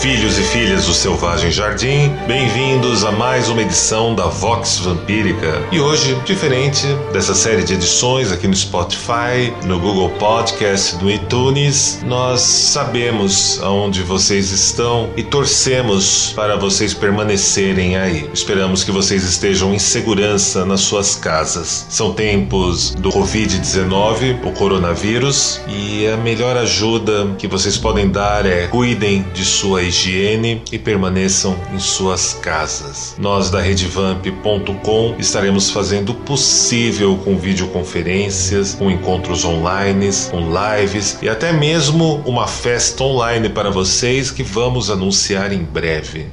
Filhos e filhas do Selvagem Jardim, bem-vindos a mais uma edição da Vox Vampírica. E hoje, diferente dessa série de edições aqui no Spotify, no Google Podcast, no iTunes, nós sabemos aonde vocês estão e torcemos para vocês permanecerem aí. Esperamos que vocês estejam em segurança nas suas casas. São tempos do Covid-19, o coronavírus, e a melhor ajuda que vocês podem dar é cuidem de sua higiene e permaneçam em suas casas. Nós da redevamp.com estaremos fazendo o possível com videoconferências, com encontros online, com lives e até mesmo uma festa online para vocês que vamos anunciar em breve.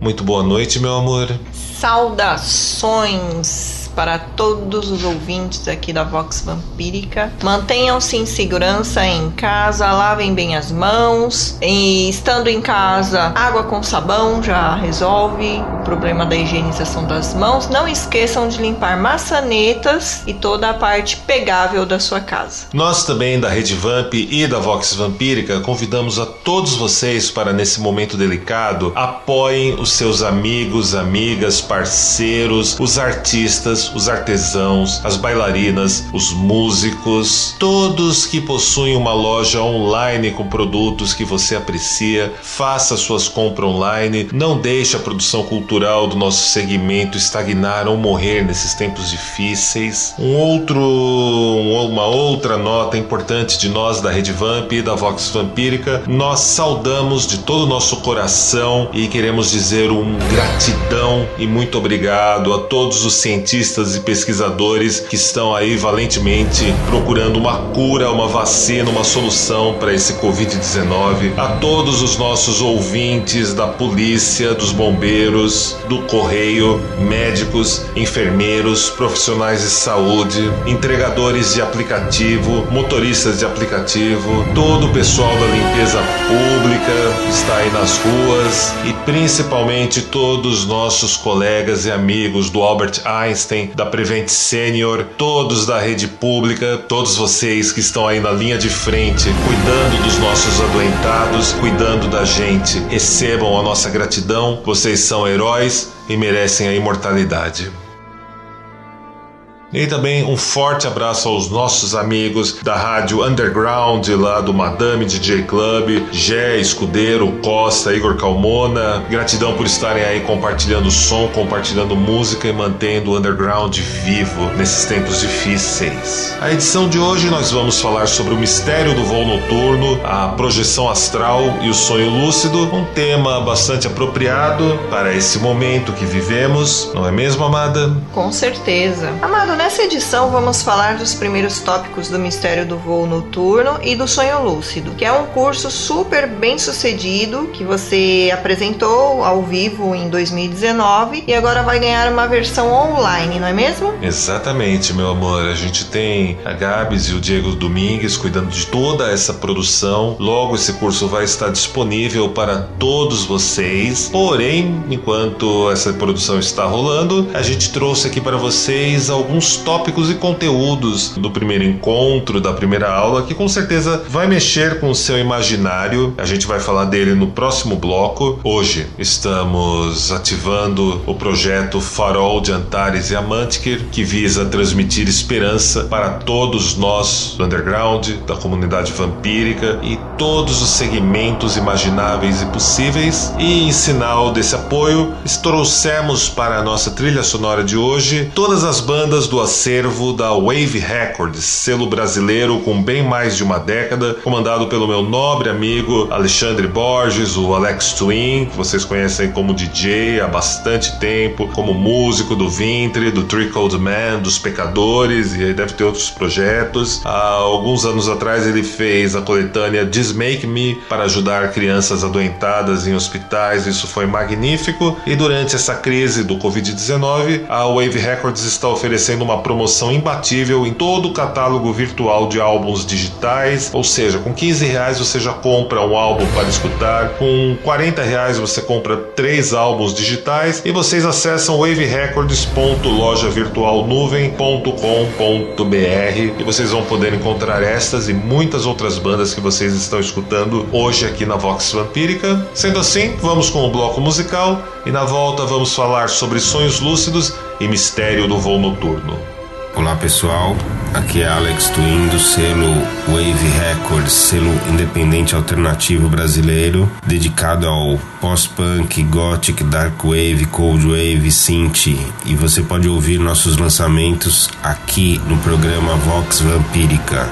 Muito boa noite, meu amor. Saudações para todos os ouvintes aqui da Vox Vampírica. Mantenham-se em segurança em casa, lavem bem as mãos. E estando em casa, água com sabão já resolve o problema da higienização das mãos. Não esqueçam de limpar maçanetas e toda a parte pegável da sua casa. Nós também da Rede Vamp e da Vox Vampírica convidamos a todos vocês para nesse momento delicado apoiem os seus amigos, amigas, parceiros, os artistas, os artesãos, as bailarinas, os músicos, todos que possuem uma loja online com produtos que você aprecia, faça suas compras online, não deixe a produção cultural do nosso segmento estagnar ou morrer nesses tempos difíceis. Um outro, uma outra nota importante de nós da Rede Vamp e da Vox Vampírica, nós saudamos de todo o nosso coração e queremos dizer um gratidão e muito obrigado a todos os cientistas e pesquisadores que estão aí valentemente procurando uma cura, uma vacina, uma solução para esse Covid-19. A todos os nossos ouvintes da polícia, dos bombeiros, do correio, médicos, enfermeiros, profissionais de saúde, entregadores de aplicativo, motoristas de aplicativo, todo o pessoal da limpeza pública está aí nas ruas e principalmente todos os nossos colegas e amigos do Albert Einstein, da Prevent Senior, todos da rede pública, todos vocês que estão aí na linha de frente, cuidando dos nossos adoentados, cuidando da gente. Recebam a nossa gratidão, vocês são heróis e merecem a imortalidade. E também um forte abraço aos nossos amigos da rádio Underground, lá do Madame DJ Club, Gé, Escudeiro, Costa, Igor Calmona. Gratidão por estarem aí compartilhando som, compartilhando música e mantendo o Underground vivo nesses tempos difíceis. A edição de hoje nós vamos falar sobre o mistério do voo noturno, a projeção astral e o sonho lúcido, um tema bastante apropriado para esse momento que vivemos, não é mesmo, amada? Com certeza. Amado, nessa edição vamos falar dos primeiros tópicos do mistério do voo noturno e do sonho lúcido, que é um curso super bem sucedido que você apresentou ao vivo em 2019 e agora vai ganhar uma versão online, não é mesmo? Exatamente, meu amor. A gente tem a Gabs e o Diego Domingues cuidando de toda essa produção. Logo esse curso vai estar disponível para todos vocês. Porém, enquanto essa produção está rolando, a gente trouxe aqui para vocês alguns tópicos e conteúdos do primeiro encontro, da primeira aula, que com certeza vai mexer com o seu imaginário. A gente vai falar dele no próximo bloco. Hoje estamos ativando o projeto Farol de Antares e Amantiquer, que visa transmitir esperança para todos nós do underground, da comunidade vampírica e todos os segmentos imagináveis e possíveis. E em sinal desse apoio, trouxemos para a nossa trilha sonora de hoje todas as bandas do acervo da Wave Records, selo brasileiro com bem mais de uma década, comandado pelo meu nobre amigo Alexandre Borges, o Alex Twin, que vocês conhecem como DJ há bastante tempo, como músico do Vintre, do Cold Man, dos Pecadores, e deve ter outros projetos. Há alguns anos atrás ele fez a coletânea Dismake Me para ajudar crianças adoentadas em hospitais, isso foi magnífico. E durante essa crise do Covid-19, a Wave Records está oferecendo uma promoção imbatível em todo o catálogo virtual de álbuns digitais, ou seja, com 15 reais você já compra um álbum para escutar, com 40 reais você compra três álbuns digitais e vocês acessam waverecords.lojavirtualnuvem.com.br e vocês vão poder encontrar estas e muitas outras bandas que vocês estão escutando hoje aqui na Vox Vampírica. Sendo assim, vamos com o bloco musical e na volta vamos falar sobre sonhos lúcidos e mistério do voo noturno. Olá pessoal, aqui é Alex Twin do selo Wave Records, selo independente alternativo brasileiro, dedicado ao pós-punk, gothic, dark wave, cold wave, synth e você pode ouvir nossos lançamentos aqui no programa Vox Vampírica.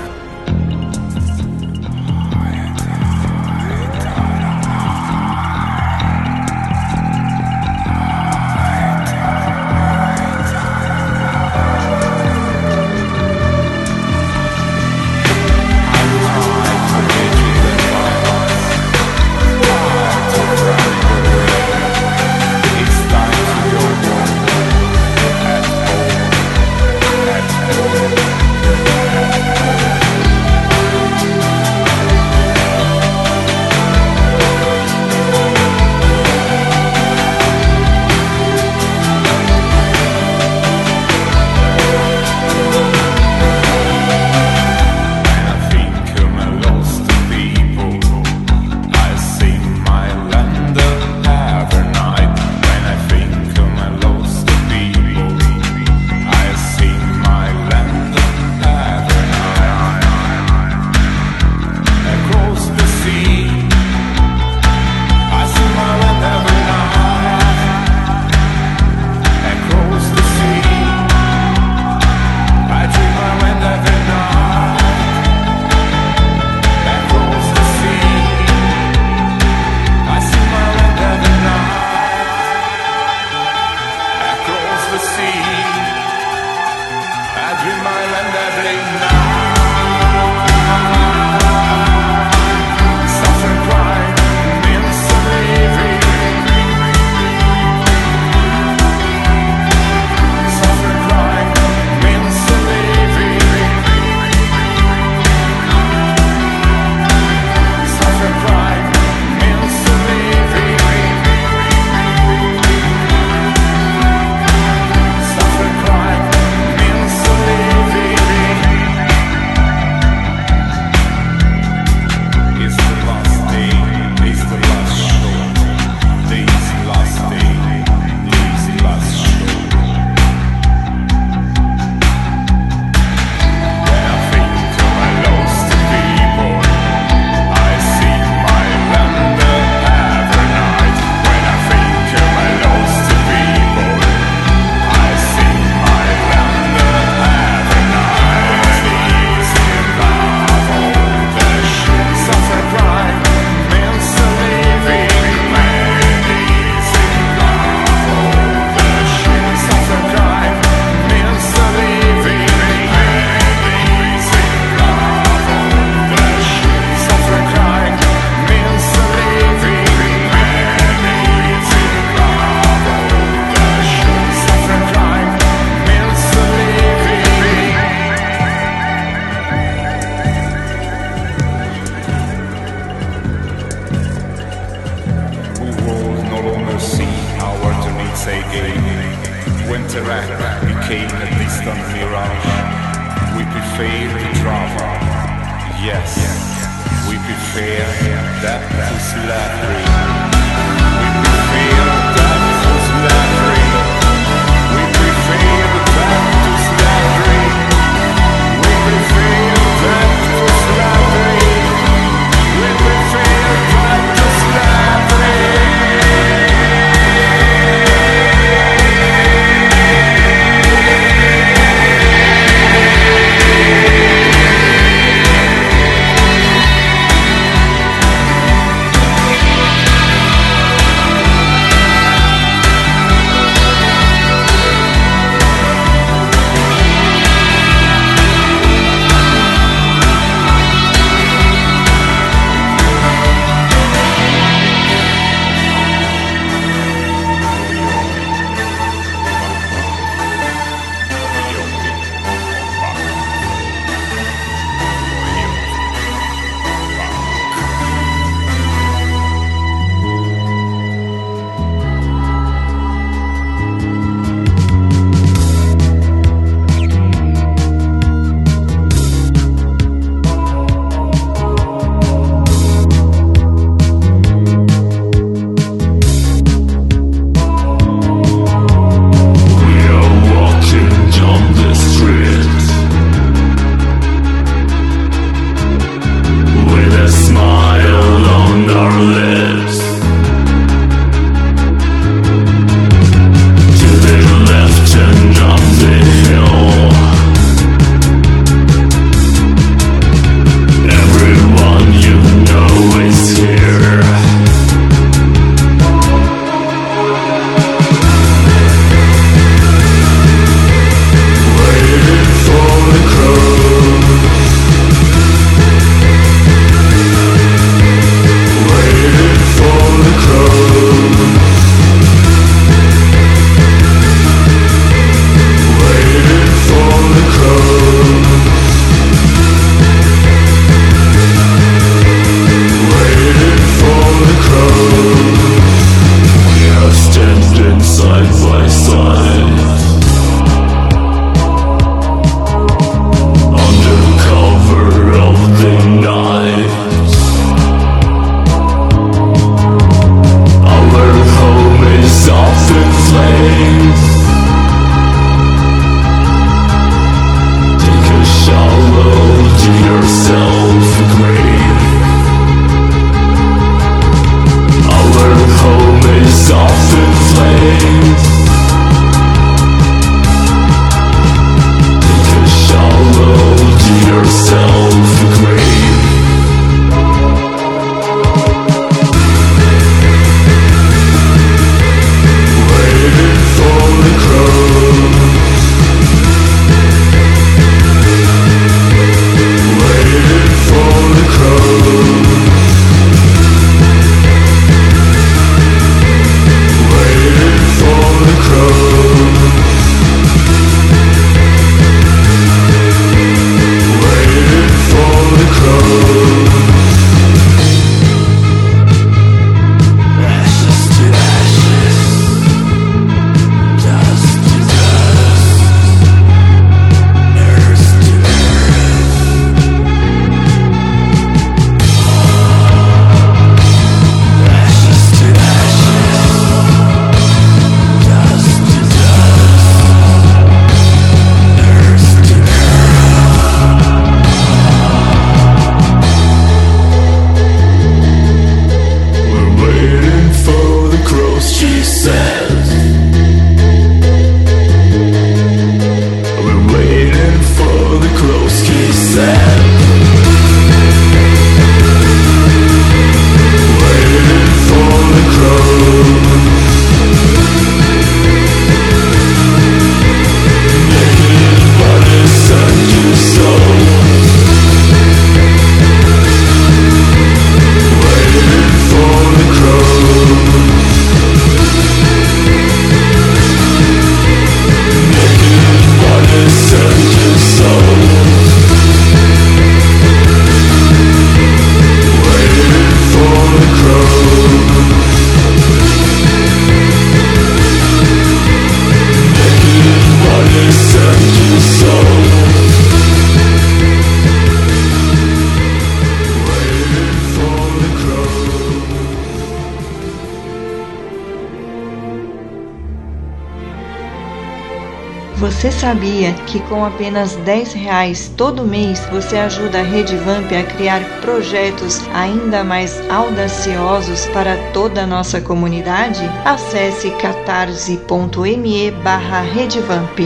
Apenas 10 reais todo mês você ajuda a Rede Vamp a criar projetos ainda mais audaciosos para toda a nossa comunidade? Acesse catarse.me barra Redevamp.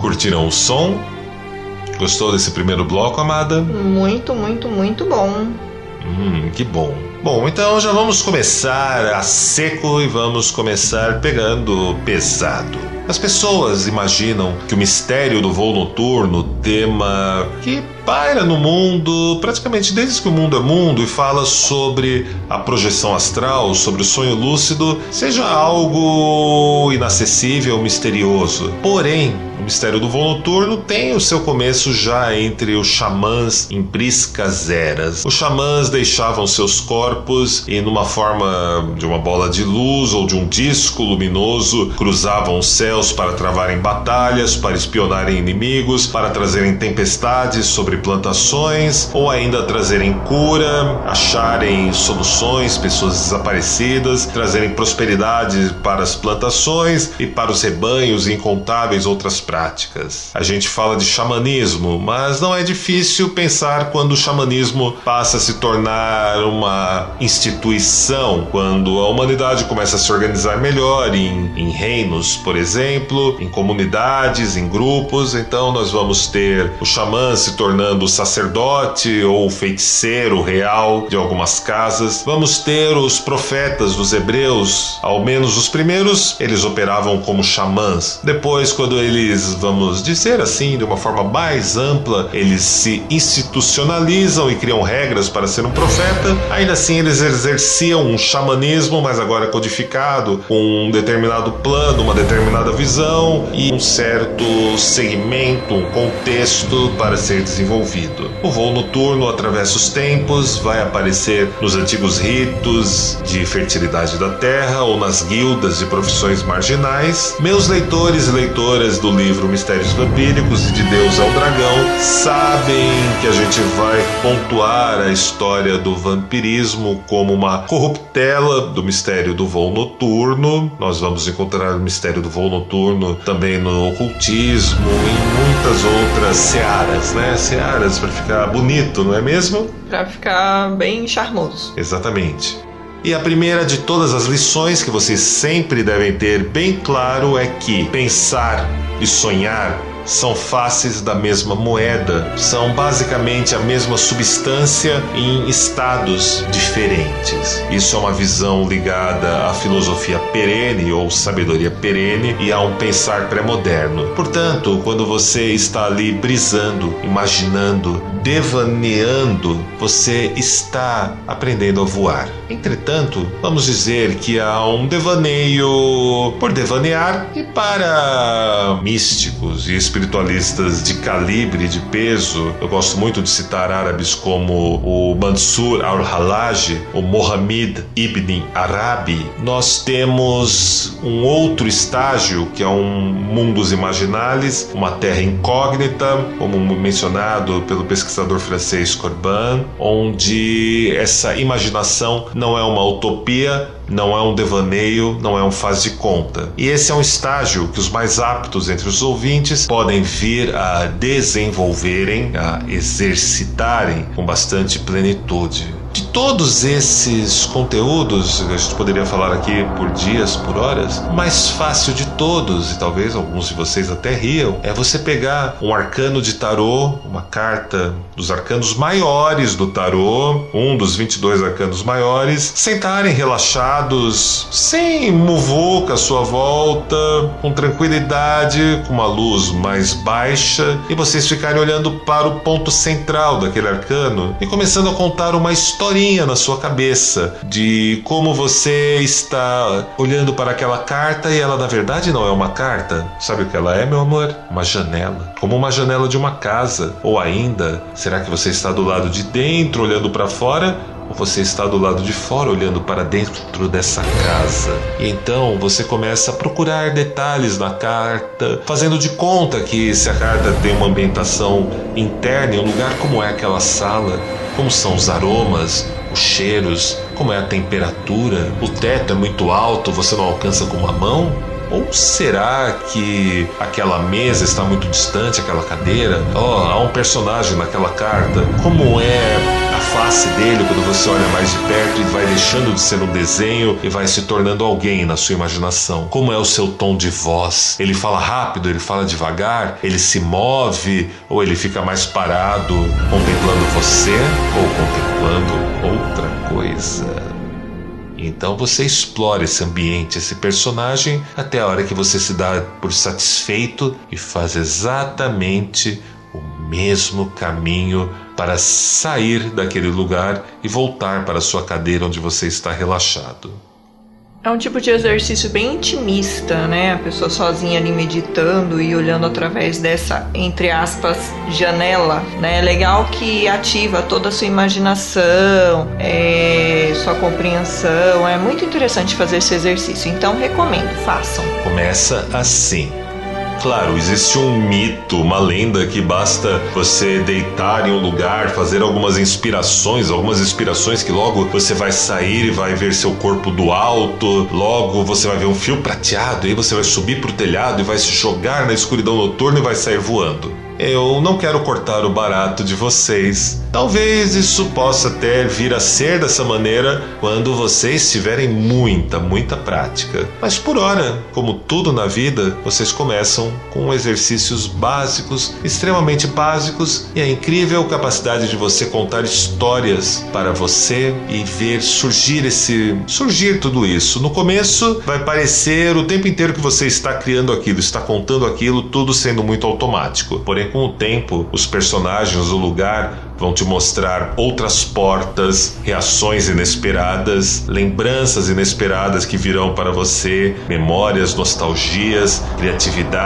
Curtiram o som? Gostou desse primeiro bloco, amada? Muito, muito, muito bom. Hum, que bom. Bom, então já vamos começar a seco e vamos começar pegando pesado. As pessoas imaginam que o mistério do voo noturno, tema que paira no mundo praticamente desde que o mundo é mundo e fala sobre a projeção astral, sobre o sonho lúcido, seja algo inacessível, misterioso. Porém, o mistério do voo noturno tem o seu começo já entre os xamãs em priscas eras. Os xamãs deixavam seus corpos e, numa forma de uma bola de luz ou de um disco luminoso, cruzavam os céus para travarem batalhas, para espionarem inimigos, para trazerem tempestades sobre plantações ou ainda trazerem cura, acharem soluções, pessoas desaparecidas, trazerem prosperidade para as plantações e para os rebanhos e incontáveis outras. A gente fala de xamanismo, mas não é difícil pensar quando o xamanismo passa a se tornar uma instituição, quando a humanidade começa a se organizar melhor em, em reinos, por exemplo, em comunidades, em grupos. Então nós vamos ter o xamã se tornando sacerdote ou feiticeiro real de algumas casas. Vamos ter os profetas dos hebreus, ao menos os primeiros, eles operavam como xamãs. Depois, quando eles eles, vamos dizer assim, de uma forma mais ampla, eles se institucionalizam e criam regras para ser um profeta. Ainda assim, eles exerciam um xamanismo, mas agora codificado, com um determinado plano, uma determinada visão e um certo segmento, um contexto para ser desenvolvido. O voo noturno atravessa os tempos, vai aparecer nos antigos ritos de fertilidade da terra ou nas guildas de profissões marginais. Meus leitores e leitoras do livro livro Mistérios Vampíricos e de Deus ao Dragão sabem que a gente vai pontuar a história do vampirismo como uma corruptela do mistério do voo noturno. Nós vamos encontrar o mistério do voo noturno também no ocultismo e em muitas outras searas, né? Searas para ficar bonito, não é mesmo? Para ficar bem charmoso. Exatamente. E a primeira de todas as lições que vocês sempre devem ter bem claro é que pensar e sonhar são faces da mesma moeda, são basicamente a mesma substância em estados diferentes. Isso é uma visão ligada à filosofia perene ou sabedoria perene e a um pensar pré-moderno. Portanto, quando você está ali brisando, imaginando, devaneando, você está aprendendo a voar. Entretanto, vamos dizer que há um devaneio por devanear e para místicos e espiritualistas de calibre, de peso. Eu gosto muito de citar árabes como o Mansur al-Halaj, o Mohammed ibn Arabi. Nós temos um outro estágio que é um mundos imaginales, uma terra incógnita, como mencionado pelo pesquisador francês Corbin, onde essa imaginação não é uma utopia, não é um devaneio, não é um faz de conta. E esse é um estágio que os mais aptos entre os ouvintes podem vir a desenvolverem, a exercitarem com bastante plenitude. De todos esses conteúdos, a gente poderia falar aqui por dias, por horas, o mais fácil de todos, e talvez alguns de vocês até riam, é você pegar um arcano de tarô, uma carta dos arcanos maiores do tarô, um dos 22 arcanos maiores, sentarem relaxados, sem muvuca à sua volta, com tranquilidade, com uma luz mais baixa, e vocês ficarem olhando para o ponto central daquele arcano e começando a contar uma história historinha na sua cabeça de como você está olhando para aquela carta e ela na verdade não é uma carta. Sabe o que ela é, meu amor? Uma janela. Como uma janela de uma casa. Ou ainda, será que você está do lado de dentro olhando para fora você está do lado de fora olhando para dentro dessa casa. E então você começa a procurar detalhes na carta, fazendo de conta que se a carta tem uma ambientação interna, um lugar como é aquela sala, como são os aromas, os cheiros, Como é a temperatura? O teto é muito alto, você não alcança com uma mão? Ou será que aquela mesa está muito distante, aquela cadeira? Oh, há um personagem naquela carta. Como é a face dele quando você olha mais de perto e vai deixando de ser um desenho e vai se tornando alguém na sua imaginação? Como é o seu tom de voz? Ele fala rápido, ele fala devagar, ele se move ou ele fica mais parado contemplando você ou contemplando outra coisa? Então você explora esse ambiente, esse personagem, até a hora que você se dá por satisfeito e faz exatamente o mesmo caminho para sair daquele lugar e voltar para a sua cadeira onde você está relaxado. É um tipo de exercício bem intimista, né? A pessoa sozinha ali meditando e olhando através dessa, entre aspas, janela, né? É legal que ativa toda a sua imaginação, é, sua compreensão. É muito interessante fazer esse exercício. Então recomendo, façam. Começa assim. Claro, existe um mito, uma lenda que basta você deitar em um lugar, fazer algumas inspirações, algumas inspirações que logo você vai sair e vai ver seu corpo do alto, logo você vai ver um fio prateado, e aí você vai subir pro telhado e vai se jogar na escuridão noturna e vai sair voando. Eu não quero cortar o barato de vocês. Talvez isso possa até vir a ser dessa maneira quando vocês tiverem muita, muita prática. Mas por hora, como tudo na vida, vocês começam com exercícios básicos, extremamente básicos, e a incrível capacidade de você contar histórias para você e ver surgir esse surgir tudo isso. No começo vai parecer o tempo inteiro que você está criando aquilo, está contando aquilo, tudo sendo muito automático. Porém, com o tempo, os personagens, o lugar vão te mostrar outras portas, reações inesperadas, lembranças inesperadas que virão para você, memórias, nostalgias, criatividade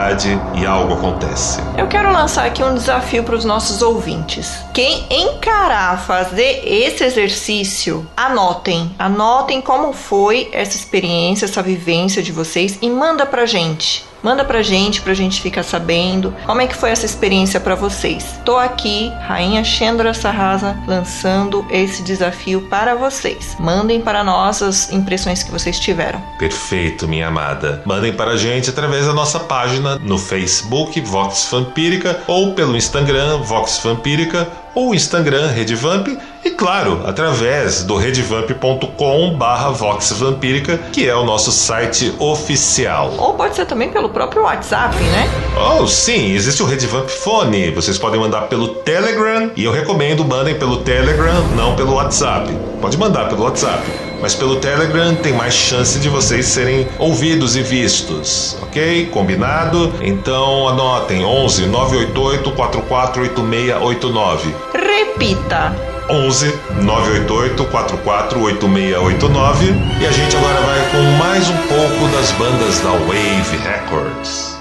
e algo acontece. Eu quero lançar aqui um desafio para os nossos ouvintes. Quem encarar fazer esse exercício, anotem, anotem como foi essa experiência, essa vivência de vocês e manda pra gente. Manda pra gente, pra gente ficar sabendo como é que foi essa experiência para vocês. Tô aqui, Rainha Chendra Sarrasa, lançando esse desafio para vocês. Mandem para nós as impressões que vocês tiveram. Perfeito, minha amada. Mandem para a gente através da nossa página no Facebook Vox Vampírica ou pelo Instagram Vox Vampírica ou Instagram Redvamp e claro, através do redvamp.com barra Vox Vampírica, que é o nosso site oficial. Ou pode ser também pelo próprio WhatsApp, né? Oh, sim, existe o Redvamp Fone. Vocês podem mandar pelo Telegram e eu recomendo mandem pelo Telegram, não pelo WhatsApp. Pode mandar pelo WhatsApp. Mas pelo Telegram tem mais chance de vocês serem ouvidos e vistos, ok? Combinado? Então anotem 11 988 448689. Repita. 11 988 448689 e a gente agora vai com mais um pouco das bandas da Wave Records.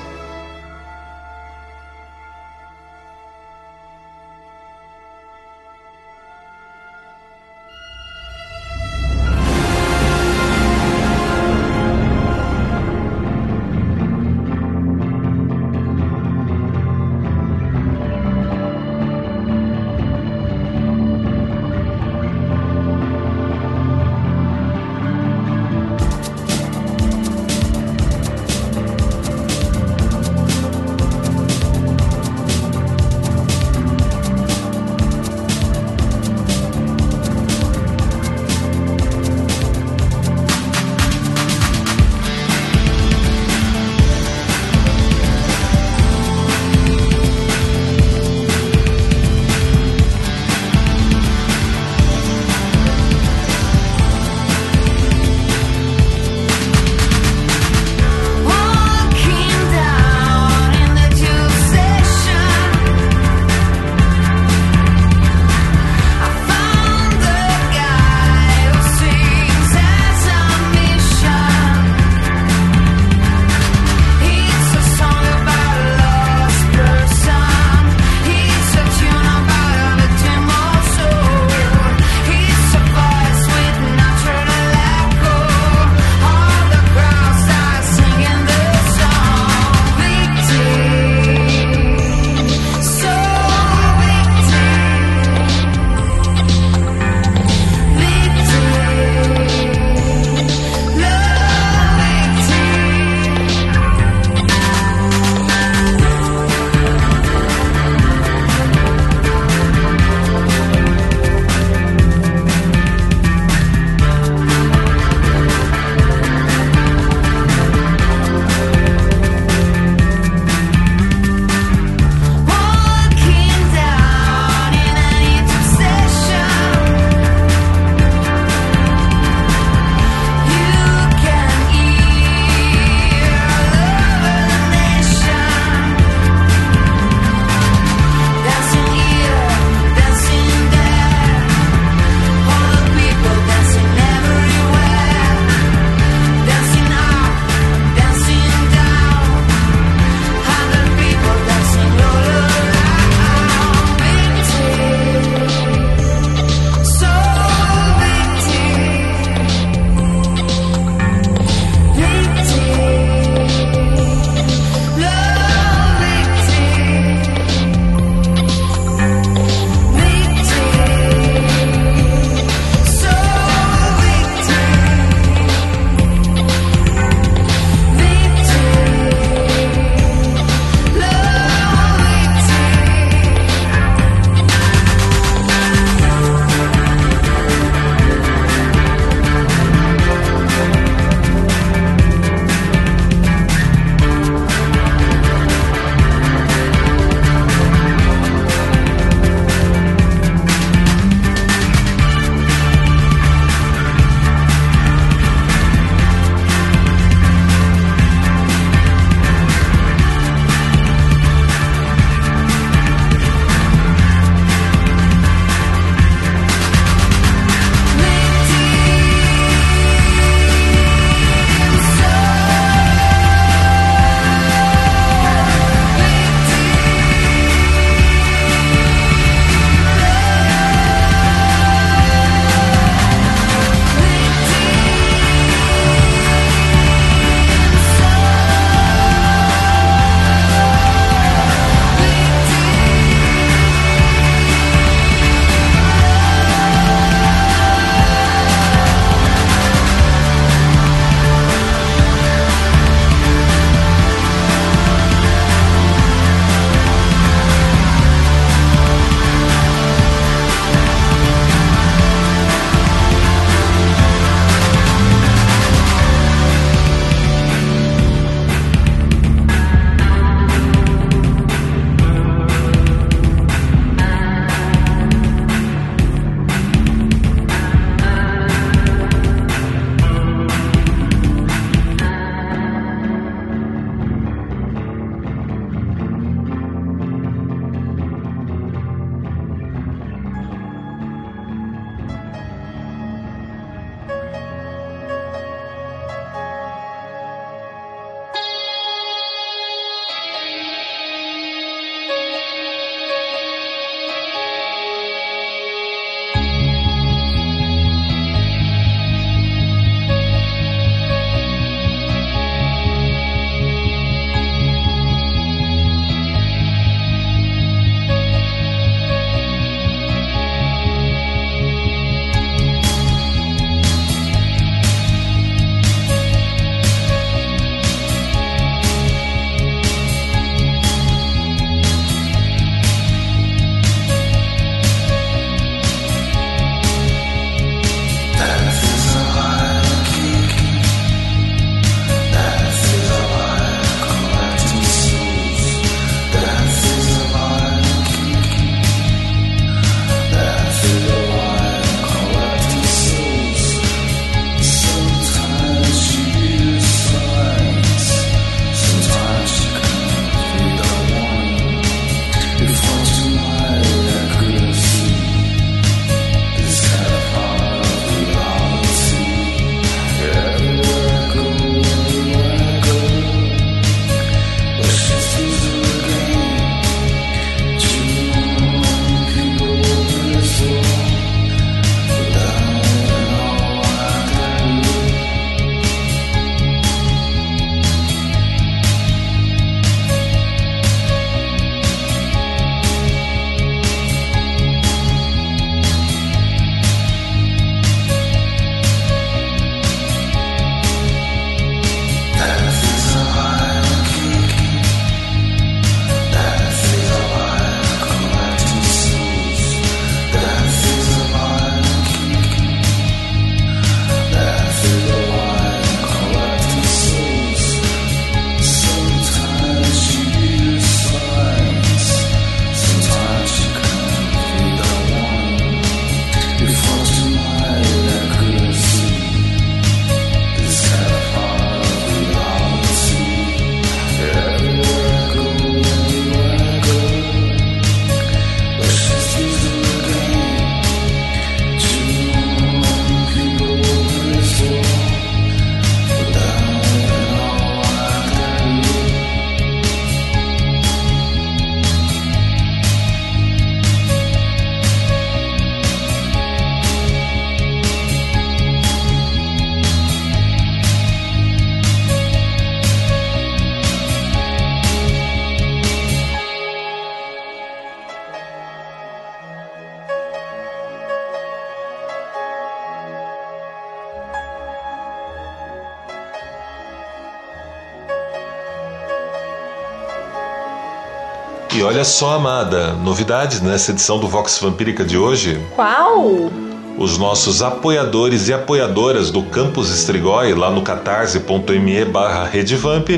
Olha só, amada, novidades nessa edição do Vox Vampírica de hoje. Qual? Os nossos apoiadores e apoiadoras do Campus Estrigói, lá no catarse.me barra redevamp,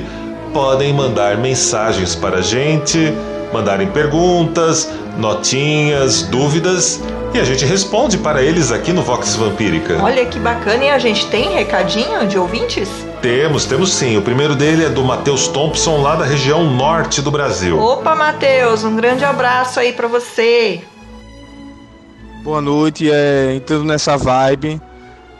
podem mandar mensagens para a gente, mandarem perguntas, notinhas, dúvidas e a gente responde para eles aqui no Vox Vampírica. Olha que bacana, e a gente tem recadinho de ouvintes? Temos, temos sim. O primeiro dele é do Matheus Thompson, lá da região norte do Brasil. Opa, Matheus, um grande abraço aí para você. Boa noite, é, entrando nessa vibe.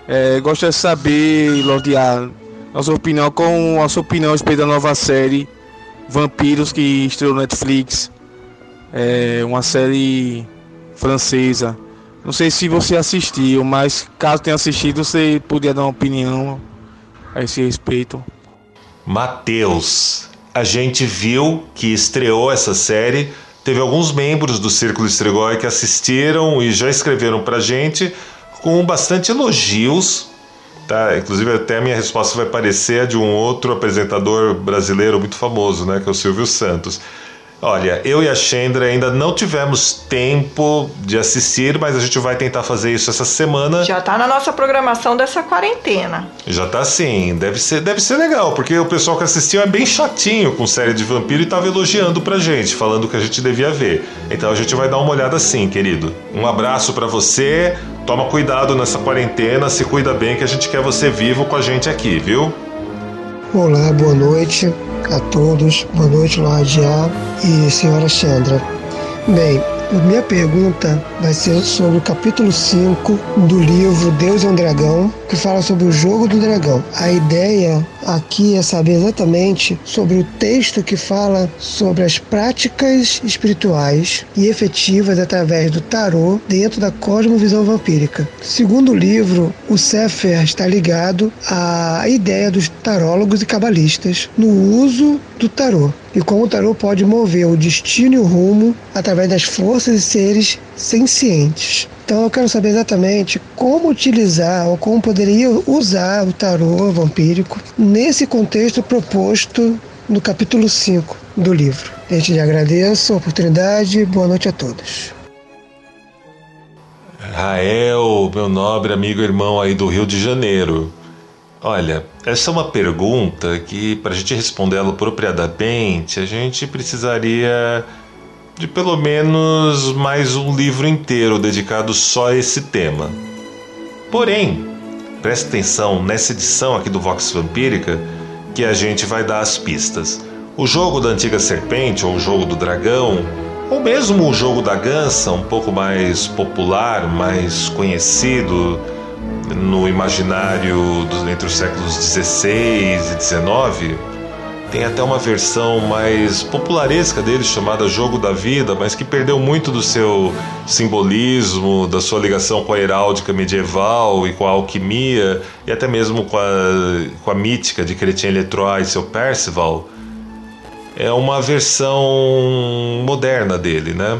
É, gostaria de saber, Lordiar, a sua opinião com a sua opinião a respeito da nova série Vampiros que estreou no Netflix. É uma série francesa. Não sei se você assistiu, mas caso tenha assistido, você podia dar uma opinião a esse respeito. Mateus, a gente viu que estreou essa série. Teve alguns membros do Círculo Estregói que assistiram e já escreveram pra gente com bastante elogios. Tá? Inclusive, até a minha resposta vai parecer a de um outro apresentador brasileiro muito famoso, né? que é o Silvio Santos. Olha, eu e a Chandra ainda não tivemos tempo de assistir, mas a gente vai tentar fazer isso essa semana. Já tá na nossa programação dessa quarentena. Já tá sim, deve ser, deve ser legal, porque o pessoal que assistiu é bem chatinho com série de vampiro e tava elogiando pra gente, falando que a gente devia ver. Então a gente vai dar uma olhada sim, querido. Um abraço para você, toma cuidado nessa quarentena, se cuida bem que a gente quer você vivo com a gente aqui, viu? Olá, boa noite a todos. Boa noite, Loradia e senhora Chandra. Bem, minha pergunta vai ser sobre o capítulo 5 do livro Deus é um Dragão, que fala sobre o jogo do dragão. A ideia aqui é saber exatamente sobre o texto que fala sobre as práticas espirituais e efetivas através do tarô dentro da cosmovisão vampírica. Segundo o livro, o Sefer está ligado à ideia dos tarólogos e cabalistas no uso do tarô e como o tarô pode mover o destino e o rumo através das forças e seres sencientes. Então eu quero saber exatamente como utilizar ou como poderia usar o tarô vampírico nesse contexto proposto no capítulo 5 do livro. Desde já agradeço a oportunidade. Boa noite a todos. Rael, meu nobre amigo irmão aí do Rio de Janeiro. Olha, essa é uma pergunta que, para a gente responder ela apropriadamente, a gente precisaria de pelo menos mais um livro inteiro dedicado só a esse tema. Porém, preste atenção nessa edição aqui do Vox Vampírica que a gente vai dar as pistas. O jogo da antiga serpente, ou o jogo do dragão, ou mesmo o jogo da gança, um pouco mais popular, mais conhecido no imaginário do, entre os séculos 16 e 19, tem até uma versão mais popularesca dele chamada Jogo da Vida, mas que perdeu muito do seu simbolismo, da sua ligação com a heráldica medieval e com a alquimia e até mesmo com a, com a mítica de Chrétien Letroy e seu Percival. É uma versão moderna dele, né?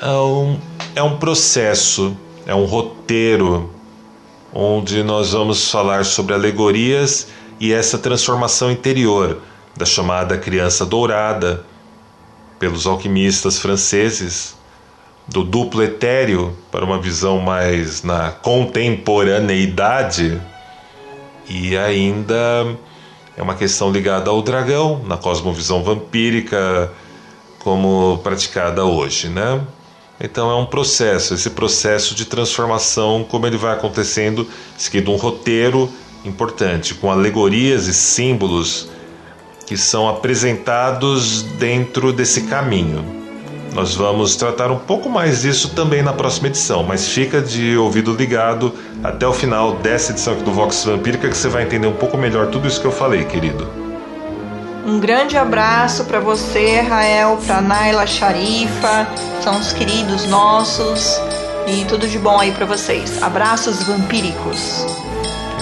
É um, é um processo, é um roteiro onde nós vamos falar sobre alegorias e essa transformação interior da chamada criança dourada pelos alquimistas franceses, do duplo etéreo para uma visão mais na contemporaneidade e ainda é uma questão ligada ao dragão na cosmovisão vampírica como praticada hoje, né? Então é um processo, esse processo de transformação, como ele vai acontecendo, seguindo um roteiro importante, com alegorias e símbolos que são apresentados dentro desse caminho. Nós vamos tratar um pouco mais disso também na próxima edição, mas fica de ouvido ligado até o final dessa edição aqui do Vox Vampírica que você vai entender um pouco melhor tudo isso que eu falei, querido. Um grande abraço para você, Rael, para Naila Sharifa, são os queridos nossos e tudo de bom aí para vocês. Abraços vampíricos.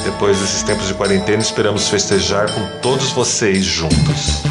Depois desses tempos de quarentena, esperamos festejar com todos vocês juntos.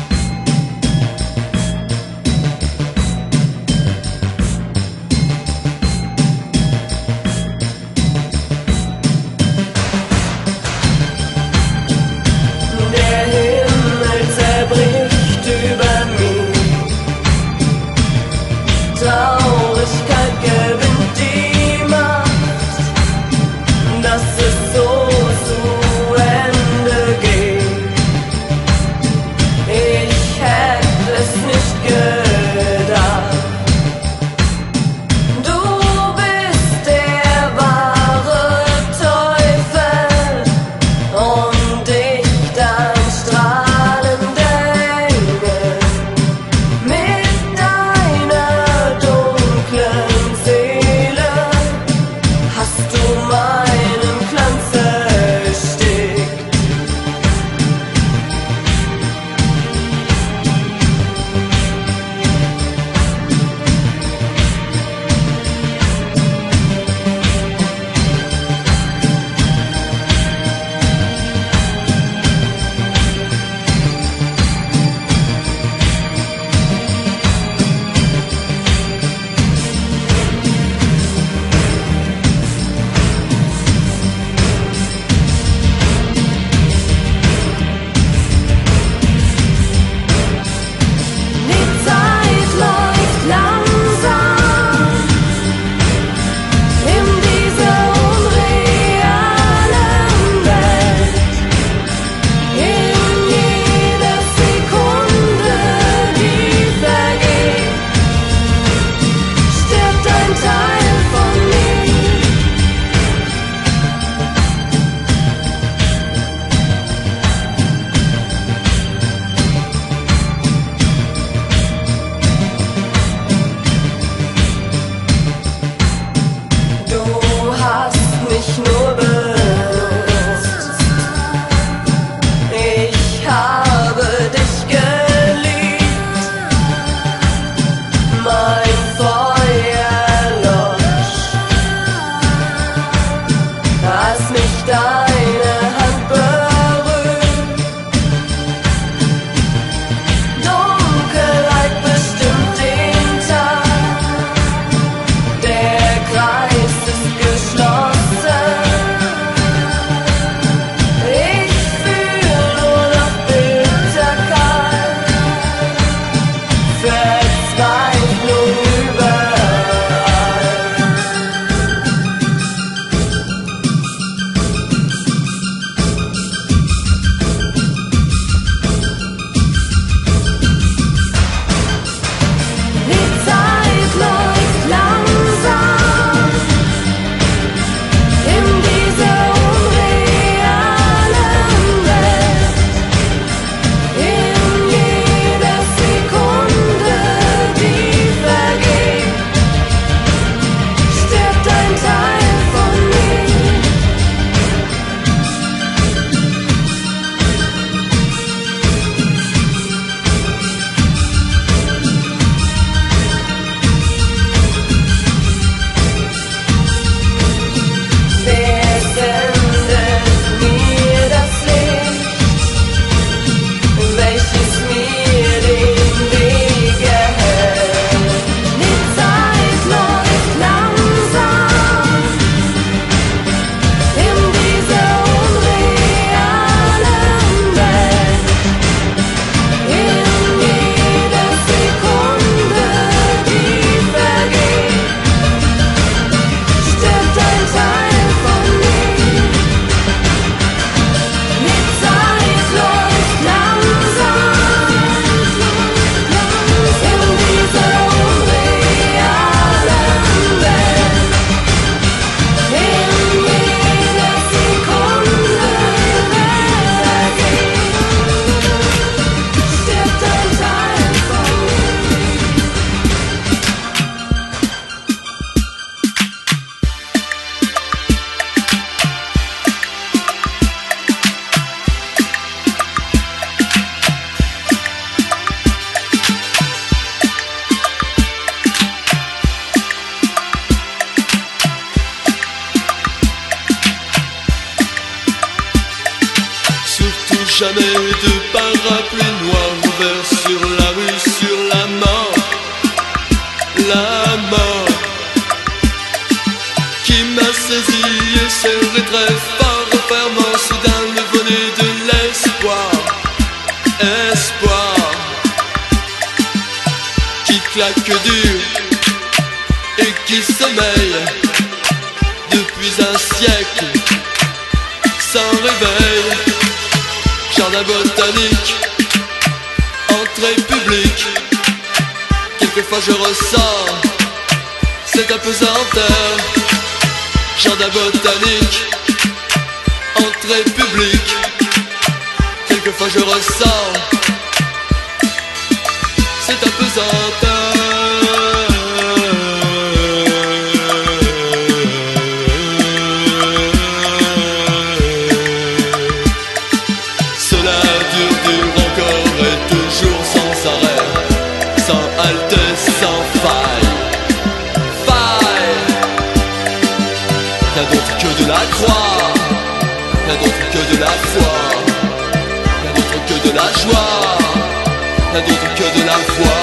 n'a doute que de la foi.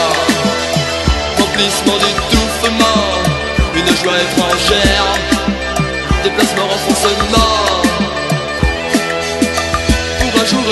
Remplissement d'étouffement Une joie étrangère. Déplacement, renforcement Pour un jour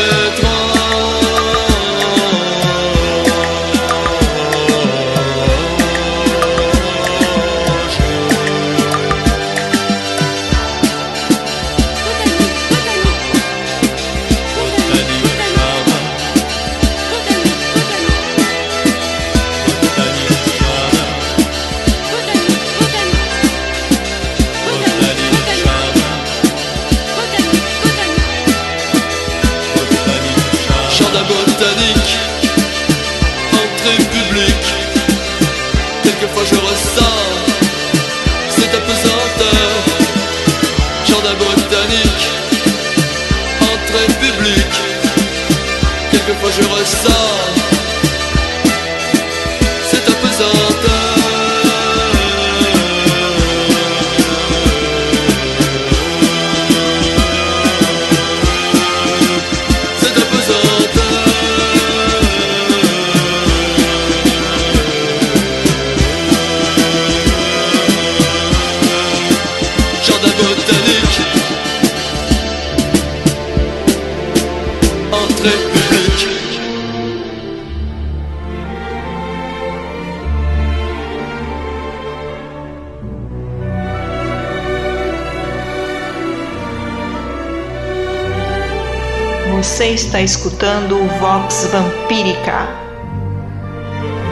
escutando o Vox Vampírica.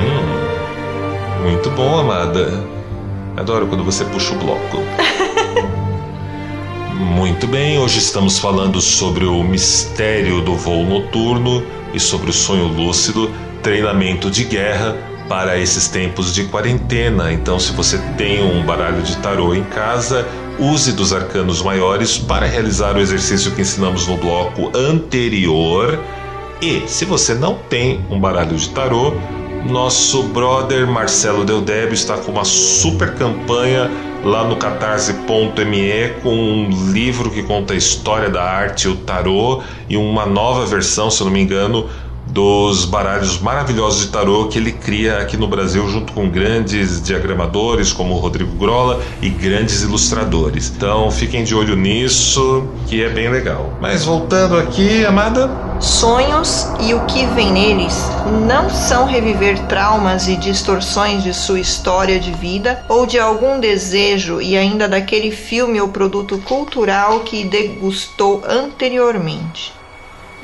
Hum, muito bom, amada. Adoro quando você puxa o bloco. muito bem, hoje estamos falando sobre o mistério do voo noturno e sobre o sonho lúcido, treinamento de guerra para esses tempos de quarentena. Então, se você tem um baralho de tarô em casa, use dos arcanos maiores para realizar o exercício que ensinamos no bloco anterior. E se você não tem um baralho de tarô, nosso brother Marcelo Deldébio está com uma super campanha lá no catarse.me com um livro que conta a história da arte, o tarô e uma nova versão, se não me engano, dos baralhos maravilhosos de tarô que ele cria aqui no Brasil junto com grandes diagramadores como Rodrigo Grola e grandes ilustradores. Então fiquem de olho nisso, que é bem legal. Mas voltando aqui, amada, Sonhos e o que vem neles não são reviver traumas e distorções de sua história de vida ou de algum desejo e ainda daquele filme ou produto cultural que degustou anteriormente.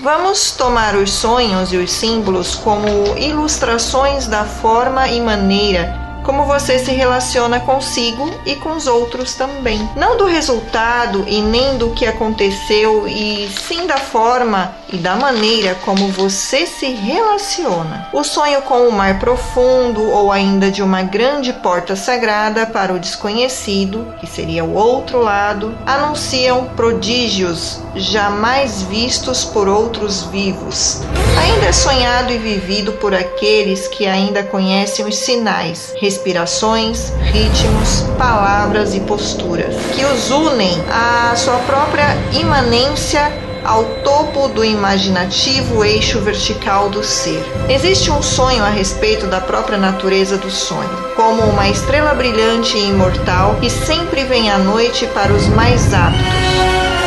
Vamos tomar os sonhos e os símbolos como ilustrações da forma e maneira como você se relaciona consigo e com os outros também. Não do resultado e nem do que aconteceu, e sim da forma e da maneira como você se relaciona. O sonho com o mar profundo ou ainda de uma grande porta sagrada para o desconhecido, que seria o outro lado, anunciam prodígios jamais vistos por outros vivos. Ainda é sonhado e vivido por aqueles que ainda conhecem os sinais, respirações, ritmos, palavras e posturas, que os unem à sua própria imanência ao topo do imaginativo eixo vertical do ser. Existe um sonho a respeito da própria natureza do sonho, como uma estrela brilhante e imortal que sempre vem à noite para os mais aptos.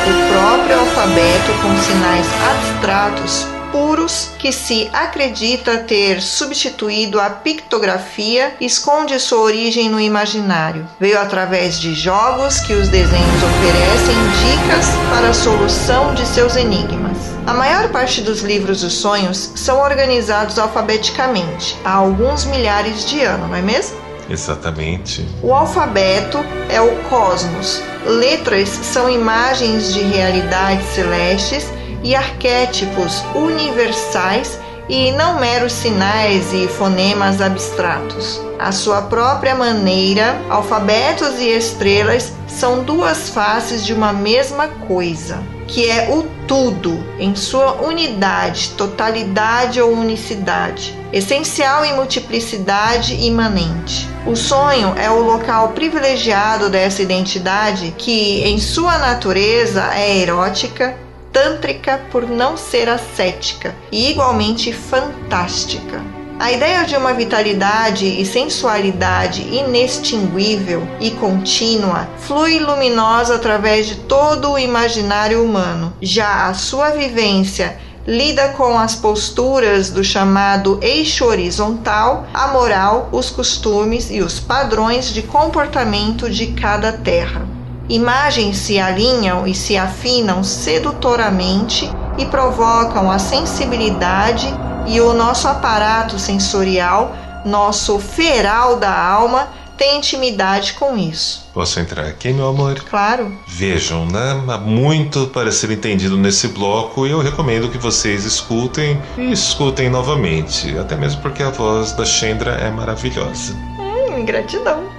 O próprio alfabeto com sinais abstratos puros que se acredita ter substituído a pictografia esconde sua origem no imaginário. Veio através de jogos que os desenhos oferecem dicas para a solução de seus enigmas. A maior parte dos livros dos sonhos são organizados alfabeticamente há alguns milhares de anos, não é mesmo? Exatamente. O alfabeto é o cosmos. Letras são imagens de realidades celestes e arquétipos universais e não meros sinais e fonemas abstratos. À sua própria maneira, alfabetos e estrelas são duas faces de uma mesma coisa, que é o tudo em sua unidade, totalidade ou unicidade, essencial em multiplicidade imanente. O sonho é o local privilegiado dessa identidade que, em sua natureza, é erótica, tântrica por não ser ascética e igualmente fantástica. A ideia de uma vitalidade e sensualidade inextinguível e contínua flui luminosa através de todo o imaginário humano. Já a sua vivência lida com as posturas do chamado eixo horizontal, a moral, os costumes e os padrões de comportamento de cada terra. Imagens se alinham e se afinam sedutoramente e provocam a sensibilidade e o nosso aparato sensorial, nosso feral da alma, tem intimidade com isso. Posso entrar aqui, meu amor? Claro. Vejam, né? Há muito para ser entendido nesse bloco e eu recomendo que vocês escutem e escutem novamente, até mesmo porque a voz da Chandra é maravilhosa. Hum, gratidão.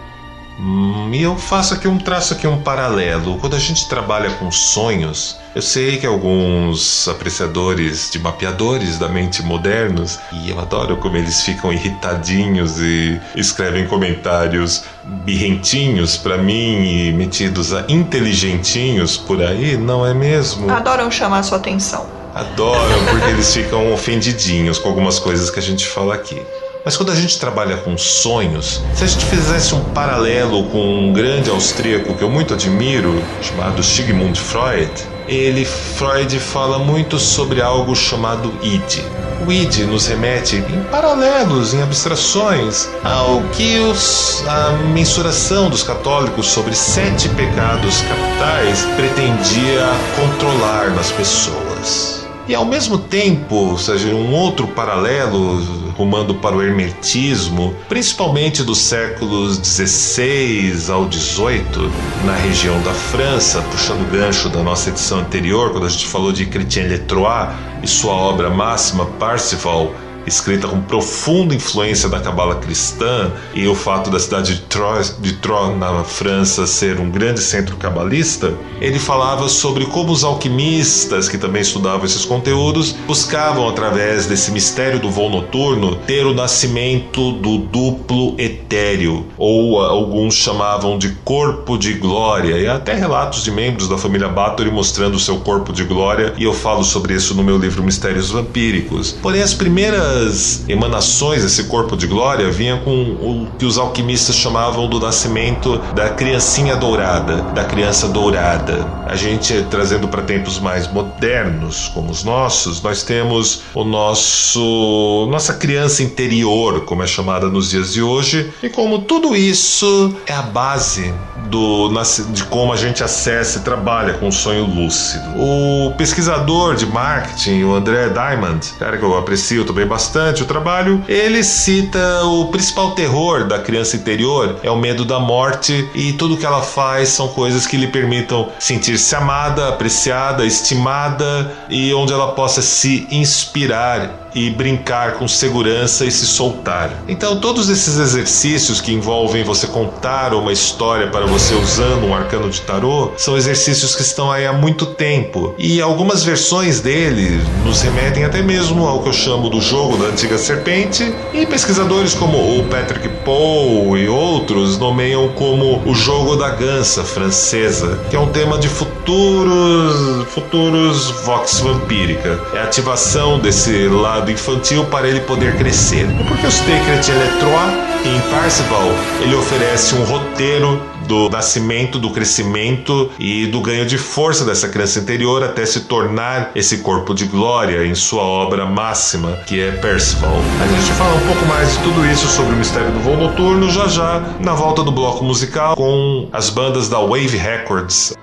Hum, e eu faço aqui um traço aqui um paralelo. Quando a gente trabalha com sonhos, eu sei que alguns apreciadores de mapeadores da mente modernos, e eu adoro como eles ficam irritadinhos e escrevem comentários birrentinhos para mim e metidos a inteligentinhos por aí, não é mesmo? Adoram chamar sua atenção. Adoram porque eles ficam ofendidinhos com algumas coisas que a gente fala aqui. Mas quando a gente trabalha com sonhos, se a gente fizesse um paralelo com um grande austríaco que eu muito admiro, chamado Sigmund Freud, ele Freud fala muito sobre algo chamado id. O id nos remete em paralelos, em abstrações, ao que os, a mensuração dos católicos sobre sete pecados capitais pretendia controlar nas pessoas. E ao mesmo tempo, ou seja, um outro paralelo rumando para o hermetismo, principalmente dos séculos 16 ao 18, na região da França, puxando o gancho da nossa edição anterior, quando a gente falou de Chrétien Letroy e sua obra máxima, Parsifal, escrita com profunda influência da cabala cristã e o fato da cidade de Troyes, de Troyes na França ser um grande centro cabalista, ele falava sobre como os alquimistas que também estudavam esses conteúdos buscavam através desse mistério do voo noturno ter o nascimento do duplo etéreo, ou alguns chamavam de corpo de glória, e até relatos de membros da família Bathory mostrando o seu corpo de glória, e eu falo sobre isso no meu livro Mistérios Vampíricos. Porém, as primeiras primeiras emanações desse corpo de glória vinha com o que os alquimistas chamavam do nascimento da criancinha dourada, da criança dourada. A gente trazendo para tempos mais modernos, como os nossos, nós temos o nosso nossa criança interior, como é chamada nos dias de hoje, e como tudo isso é a base do de como a gente acessa e trabalha com o sonho lúcido. O pesquisador de marketing, o André Diamond, cara que eu aprecio também bastante bastante o trabalho, ele cita o principal terror da criança interior é o medo da morte e tudo que ela faz são coisas que lhe permitam sentir-se amada, apreciada, estimada e onde ela possa se inspirar e brincar com segurança e se soltar. Então, todos esses exercícios que envolvem você contar uma história para você usando um arcano de tarô são exercícios que estão aí há muito tempo e algumas versões dele nos remetem até mesmo ao que eu chamo do jogo da antiga serpente e pesquisadores como o Patrick Poe e outros nomeiam como o jogo da gança francesa, que é um tema de futuros futuros vox vampírica. É a ativação desse lado infantil para ele poder crescer. E porque o Stakeret Electroa, em Parzival, ele oferece um roteiro do nascimento, do crescimento e do ganho de força dessa criança interior até se tornar esse corpo de glória em sua obra máxima, que é Percival. A gente fala um pouco mais de tudo isso sobre o mistério do voo noturno já já na volta do bloco musical com as bandas da Wave Records.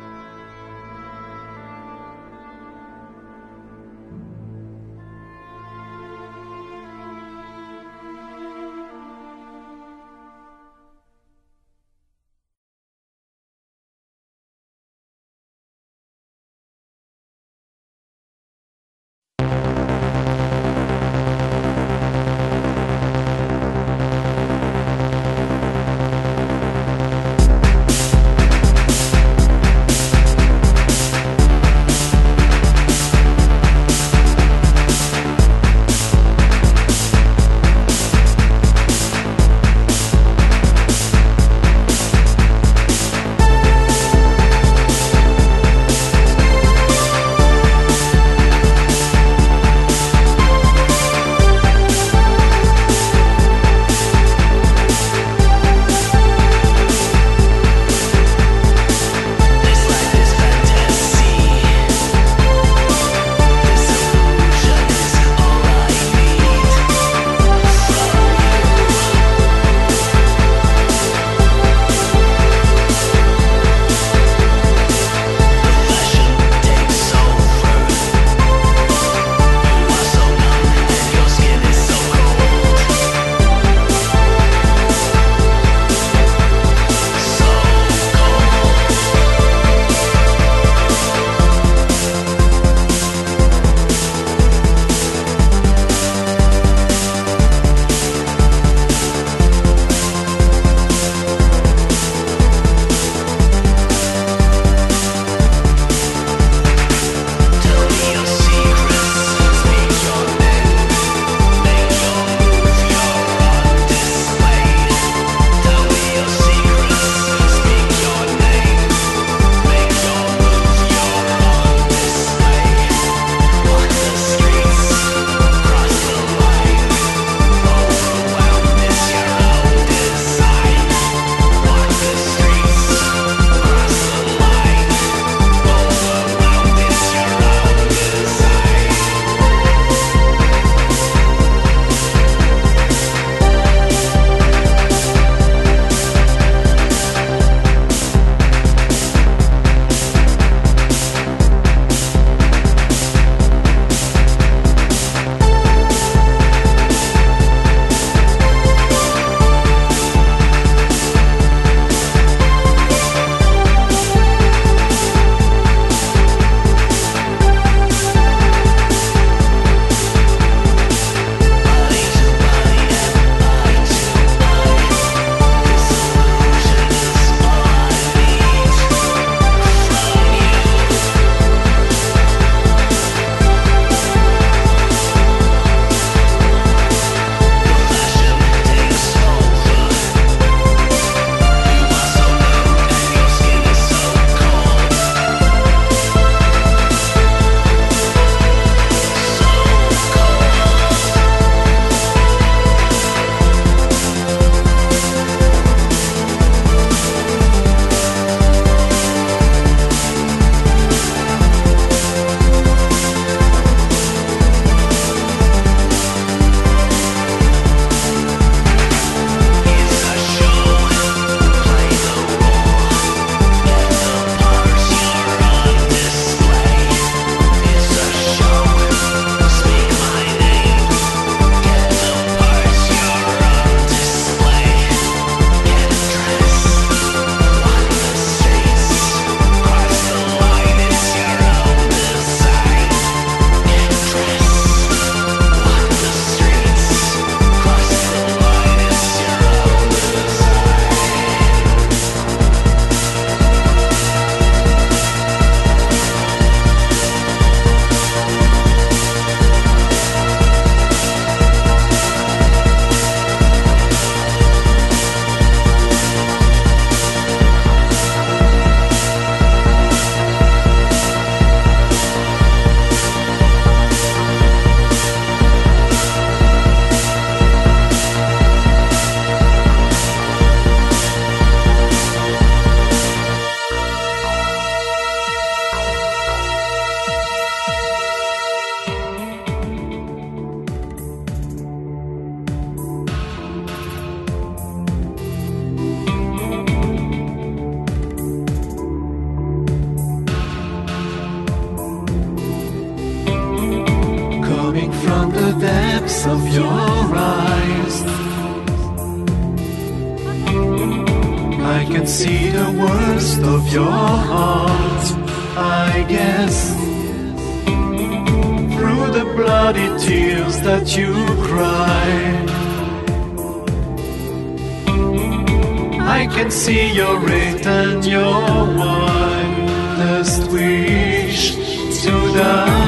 就的。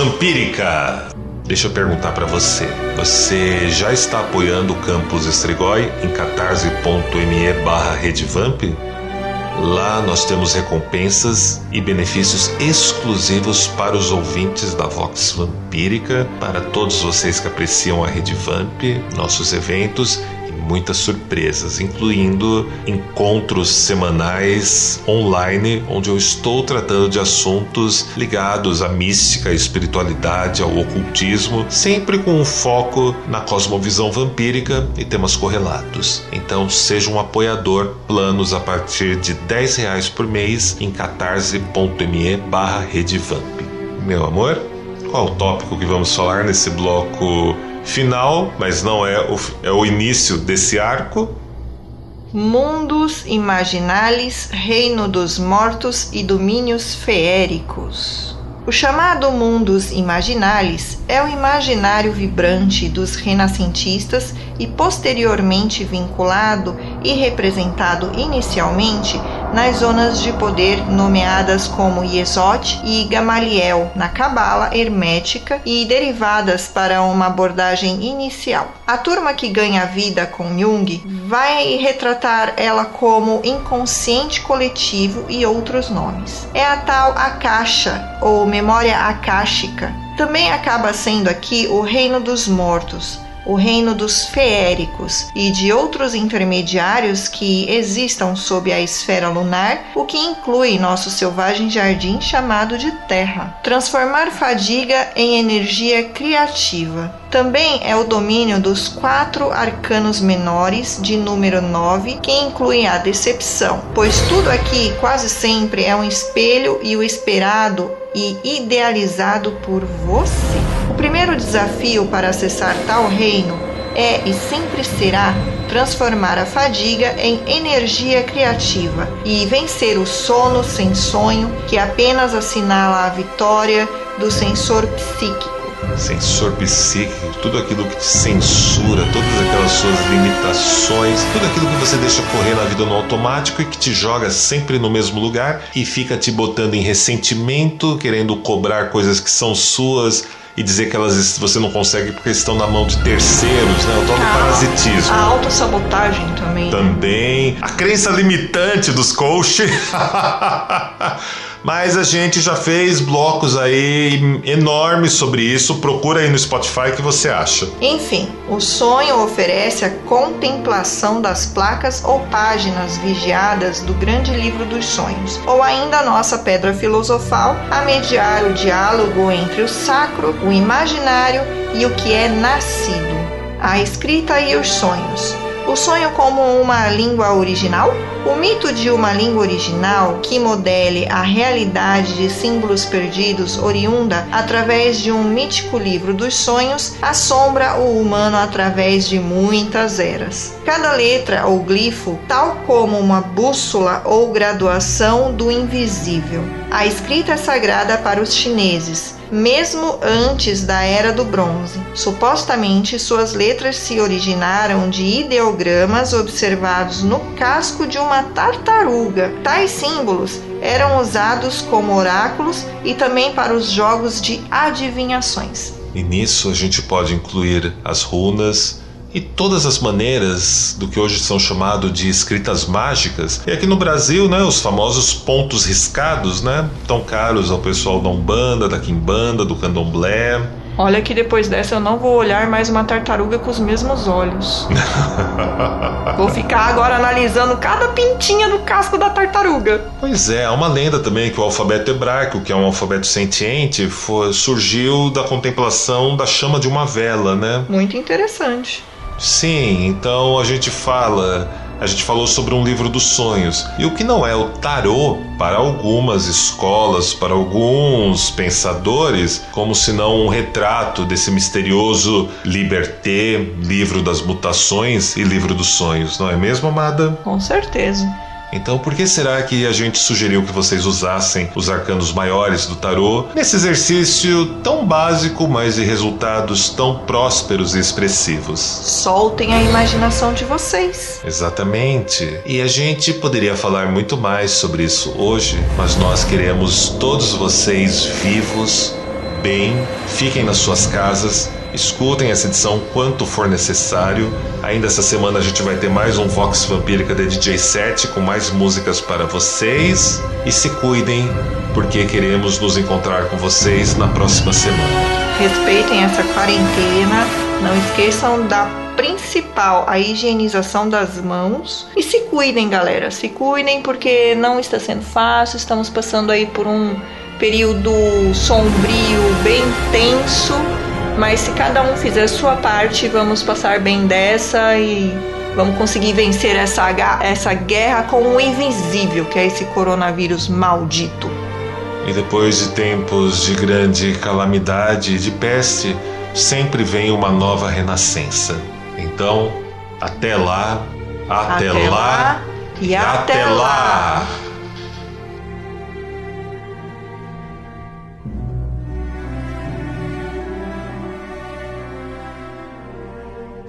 Vampírica. Deixa eu perguntar pra você. Você já está apoiando o Campus Estrigói em catarse.me barra redevamp? Lá nós temos recompensas e benefícios exclusivos para os ouvintes da Vox Vampírica, para todos vocês que apreciam a Rede Vamp, nossos eventos muitas surpresas, incluindo encontros semanais online, onde eu estou tratando de assuntos ligados à mística, à espiritualidade, ao ocultismo, sempre com um foco na cosmovisão vampírica e temas correlatos. Então, seja um apoiador, planos a partir de 10 reais por mês em catarse.me barra redevamp. Meu amor, qual o tópico que vamos falar nesse bloco final, mas não é o, é o início desse arco? Mundos Imaginalis, Reino dos Mortos e Domínios Feéricos. O chamado Mundos Imaginalis é o imaginário vibrante dos renascentistas e posteriormente vinculado e representado inicialmente nas zonas de poder nomeadas como Yesod e Gamaliel na Cabala hermética e derivadas para uma abordagem inicial. A turma que ganha vida com Jung vai retratar ela como inconsciente coletivo e outros nomes. É a tal Akasha ou memória akáshica. Também acaba sendo aqui o reino dos mortos, o reino dos feéricos e de outros intermediários que existam sob a esfera lunar, o que inclui nosso selvagem jardim chamado de Terra. Transformar fadiga em energia criativa. Também é o domínio dos quatro arcanos menores de número 9, que inclui a decepção, pois tudo aqui quase sempre é um espelho e o esperado e idealizado por você. Primeiro desafio para acessar tal reino é e sempre será transformar a fadiga em energia criativa e vencer o sono sem sonho, que apenas assinala a vitória do sensor psíquico. Sensor psíquico, tudo aquilo que te censura, todas aquelas suas limitações, tudo aquilo que você deixa correr na vida no automático e que te joga sempre no mesmo lugar e fica te botando em ressentimento, querendo cobrar coisas que são suas e dizer que elas você não consegue porque estão na mão de terceiros, né? O tal do parasitismo. A autossabotagem também. Também a crença limitante dos coach. Mas a gente já fez blocos aí enormes sobre isso. Procura aí no Spotify que você acha. Enfim, o sonho oferece a contemplação das placas ou páginas vigiadas do grande livro dos sonhos, ou ainda a nossa pedra filosofal, a mediar o diálogo entre o sacro, o imaginário e o que é nascido, a escrita e os sonhos. O sonho como uma língua original? O mito de uma língua original que modele a realidade de símbolos perdidos oriunda através de um mítico livro dos sonhos assombra o humano através de muitas eras. Cada letra ou glifo, tal como uma bússola ou graduação do invisível. A escrita é sagrada para os chineses, mesmo antes da Era do Bronze. Supostamente, suas letras se originaram de ideogramas observados no casco de uma tartaruga. Tais símbolos eram usados como oráculos e também para os jogos de adivinhações. E nisso a gente pode incluir as runas e todas as maneiras do que hoje são chamados de escritas mágicas. E aqui no Brasil, né, os famosos pontos riscados, né, tão caros ao pessoal da Umbanda, da Quimbanda, do Candomblé. Olha que depois dessa eu não vou olhar mais uma tartaruga com os mesmos olhos. vou ficar agora analisando cada pintinha do casco da tartaruga. Pois é, há uma lenda também que o alfabeto hebraico, que é um alfabeto sentiente, foi, surgiu da contemplação da chama de uma vela, né? Muito interessante. Sim, então a gente fala, a gente falou sobre um livro dos sonhos. E o que não é o tarô para algumas escolas, para alguns pensadores, como se não um retrato desse misterioso Liberté, livro das mutações e livro dos sonhos, não é mesmo, amada? Com certeza. Então, por que será que a gente sugeriu que vocês usassem os arcanos maiores do tarô nesse exercício tão básico, mas de resultados tão prósperos e expressivos? Soltem a imaginação de vocês. Exatamente. E a gente poderia falar muito mais sobre isso hoje, mas nós queremos todos vocês vivos, bem, fiquem nas suas casas Escutem essa edição quanto for necessário. Ainda essa semana a gente vai ter mais um Vox Vampírica de DJ 7 com mais músicas para vocês. E se cuidem, porque queremos nos encontrar com vocês na próxima semana. Respeitem essa quarentena. Não esqueçam da principal, a higienização das mãos. E se cuidem, galera. Se cuidem porque não está sendo fácil. Estamos passando aí por um período sombrio, bem tenso. Mas se cada um fizer a sua parte, vamos passar bem dessa e vamos conseguir vencer essa, essa guerra com o invisível, que é esse coronavírus maldito. E depois de tempos de grande calamidade e de peste, sempre vem uma nova renascença. Então, até lá, Até, lá e até, lá.